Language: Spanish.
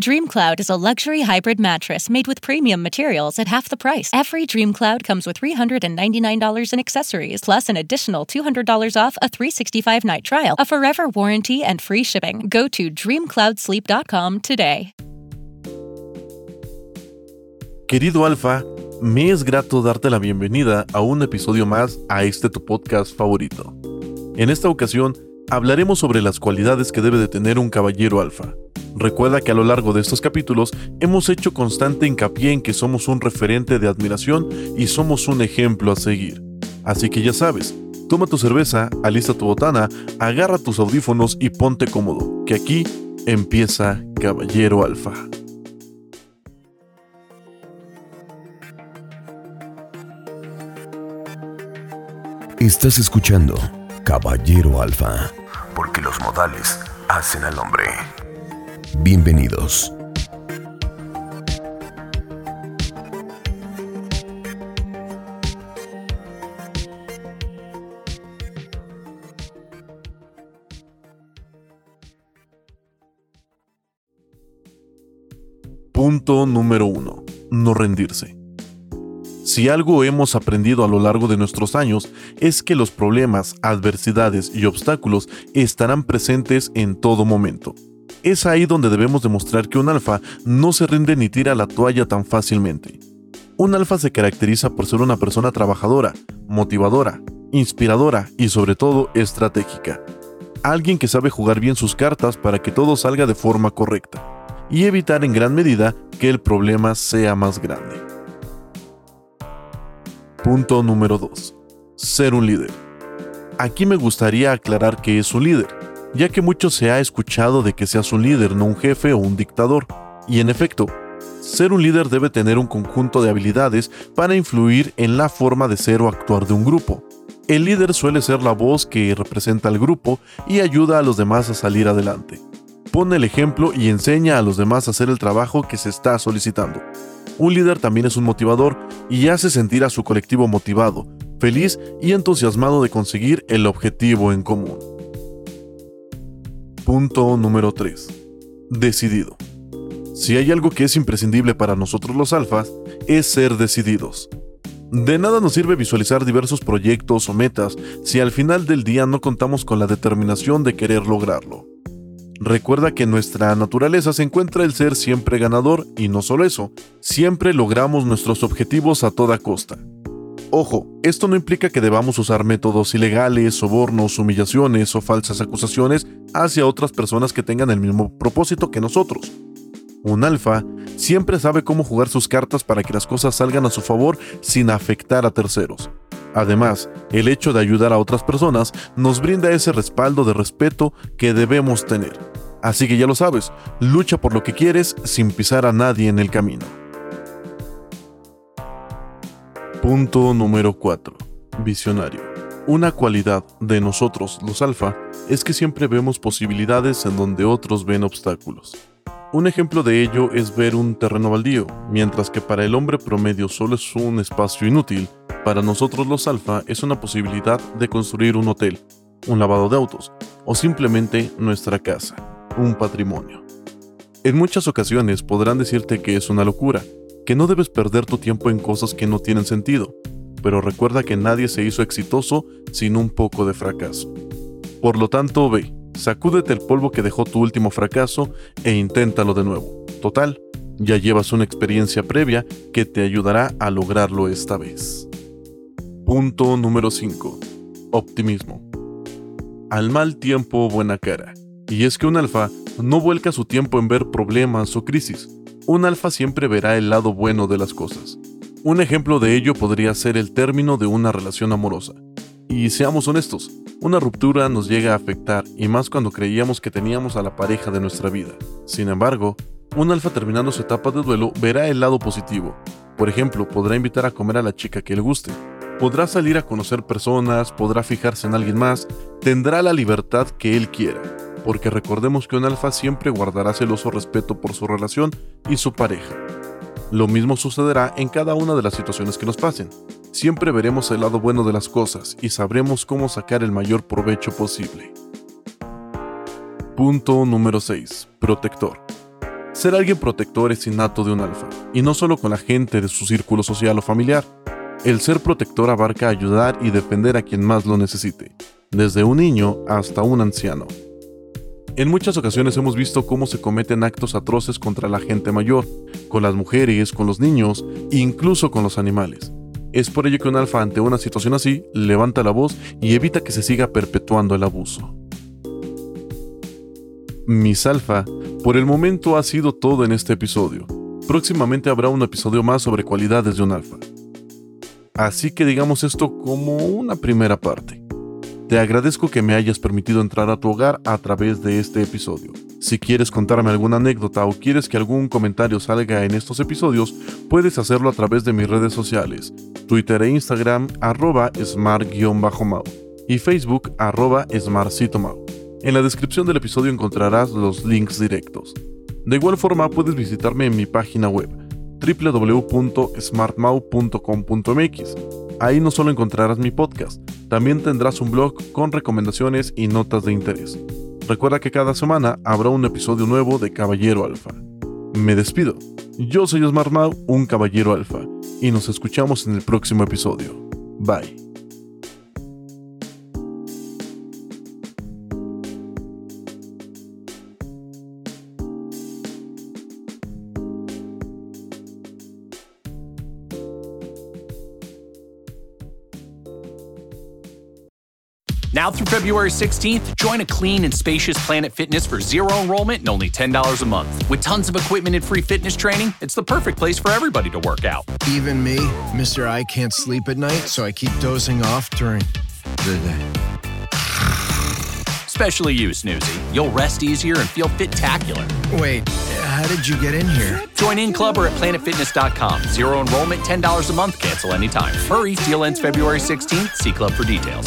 DreamCloud is a luxury hybrid mattress made with premium materials at half the price. Every DreamCloud comes with $399 in accessories, plus an additional $200 off a 365 night trial, a forever warranty, and free shipping. Go to dreamcloudsleep.com today. Querido Alfa, me es grato darte la bienvenida a un episodio más a este tu podcast favorito. En esta ocasión hablaremos sobre las cualidades que debe de tener un caballero alfa. Recuerda que a lo largo de estos capítulos hemos hecho constante hincapié en que somos un referente de admiración y somos un ejemplo a seguir. Así que ya sabes, toma tu cerveza, alista tu botana, agarra tus audífonos y ponte cómodo, que aquí empieza Caballero Alfa. Estás escuchando Caballero Alfa, porque los modales hacen al hombre. Bienvenidos. Punto número 1. No rendirse. Si algo hemos aprendido a lo largo de nuestros años es que los problemas, adversidades y obstáculos estarán presentes en todo momento. Es ahí donde debemos demostrar que un alfa no se rinde ni tira la toalla tan fácilmente. Un alfa se caracteriza por ser una persona trabajadora, motivadora, inspiradora y sobre todo estratégica. Alguien que sabe jugar bien sus cartas para que todo salga de forma correcta y evitar en gran medida que el problema sea más grande. Punto número 2. Ser un líder. Aquí me gustaría aclarar que es un líder ya que mucho se ha escuchado de que seas un líder, no un jefe o un dictador. Y en efecto, ser un líder debe tener un conjunto de habilidades para influir en la forma de ser o actuar de un grupo. El líder suele ser la voz que representa al grupo y ayuda a los demás a salir adelante. Pone el ejemplo y enseña a los demás a hacer el trabajo que se está solicitando. Un líder también es un motivador y hace sentir a su colectivo motivado, feliz y entusiasmado de conseguir el objetivo en común. Punto número 3. Decidido. Si hay algo que es imprescindible para nosotros los alfas, es ser decididos. De nada nos sirve visualizar diversos proyectos o metas si al final del día no contamos con la determinación de querer lograrlo. Recuerda que nuestra naturaleza se encuentra el ser siempre ganador y no solo eso, siempre logramos nuestros objetivos a toda costa. Ojo, esto no implica que debamos usar métodos ilegales, sobornos, humillaciones o falsas acusaciones hacia otras personas que tengan el mismo propósito que nosotros. Un alfa siempre sabe cómo jugar sus cartas para que las cosas salgan a su favor sin afectar a terceros. Además, el hecho de ayudar a otras personas nos brinda ese respaldo de respeto que debemos tener. Así que ya lo sabes, lucha por lo que quieres sin pisar a nadie en el camino. Punto número 4. Visionario. Una cualidad de nosotros, los alfa, es que siempre vemos posibilidades en donde otros ven obstáculos. Un ejemplo de ello es ver un terreno baldío, mientras que para el hombre promedio solo es un espacio inútil, para nosotros los alfa es una posibilidad de construir un hotel, un lavado de autos o simplemente nuestra casa, un patrimonio. En muchas ocasiones podrán decirte que es una locura, que no debes perder tu tiempo en cosas que no tienen sentido, pero recuerda que nadie se hizo exitoso sin un poco de fracaso. Por lo tanto, ve, sacúdete el polvo que dejó tu último fracaso e inténtalo de nuevo. Total, ya llevas una experiencia previa que te ayudará a lograrlo esta vez. Punto número 5. Optimismo. Al mal tiempo, buena cara. Y es que un alfa no vuelca su tiempo en ver problemas o crisis, un alfa siempre verá el lado bueno de las cosas. Un ejemplo de ello podría ser el término de una relación amorosa. Y seamos honestos, una ruptura nos llega a afectar y más cuando creíamos que teníamos a la pareja de nuestra vida. Sin embargo, un alfa terminando su etapa de duelo verá el lado positivo. Por ejemplo, podrá invitar a comer a la chica que le guste, podrá salir a conocer personas, podrá fijarse en alguien más, tendrá la libertad que él quiera porque recordemos que un alfa siempre guardará celoso respeto por su relación y su pareja. Lo mismo sucederá en cada una de las situaciones que nos pasen. Siempre veremos el lado bueno de las cosas y sabremos cómo sacar el mayor provecho posible. Punto número 6. Protector. Ser alguien protector es innato de un alfa, y no solo con la gente de su círculo social o familiar. El ser protector abarca ayudar y defender a quien más lo necesite, desde un niño hasta un anciano. En muchas ocasiones hemos visto cómo se cometen actos atroces contra la gente mayor, con las mujeres, con los niños incluso con los animales. Es por ello que un alfa ante una situación así levanta la voz y evita que se siga perpetuando el abuso. Mis alfa, por el momento ha sido todo en este episodio. Próximamente habrá un episodio más sobre cualidades de un alfa. Así que digamos esto como una primera parte. Te agradezco que me hayas permitido entrar a tu hogar a través de este episodio. Si quieres contarme alguna anécdota o quieres que algún comentario salga en estos episodios, puedes hacerlo a través de mis redes sociales, Twitter e Instagram arroba smart-mau y Facebook arroba smartcitomau. En la descripción del episodio encontrarás los links directos. De igual forma puedes visitarme en mi página web www.smartmau.com.mx. Ahí no solo encontrarás mi podcast, también tendrás un blog con recomendaciones y notas de interés. Recuerda que cada semana habrá un episodio nuevo de Caballero Alfa. Me despido. Yo soy Osmar Mau, un Caballero Alfa, y nos escuchamos en el próximo episodio. Bye. Now through February 16th, join a clean and spacious Planet Fitness for zero enrollment and only $10 a month. With tons of equipment and free fitness training, it's the perfect place for everybody to work out. Even me, Mr. I can't sleep at night, so I keep dozing off during the day. Especially you, Snoozy. You'll rest easier and feel fit-tacular. Wait, how did you get in here? Join in club or at planetfitness.com. Zero enrollment, $10 a month, cancel anytime. Hurry, deal ends February 16th. See club for details.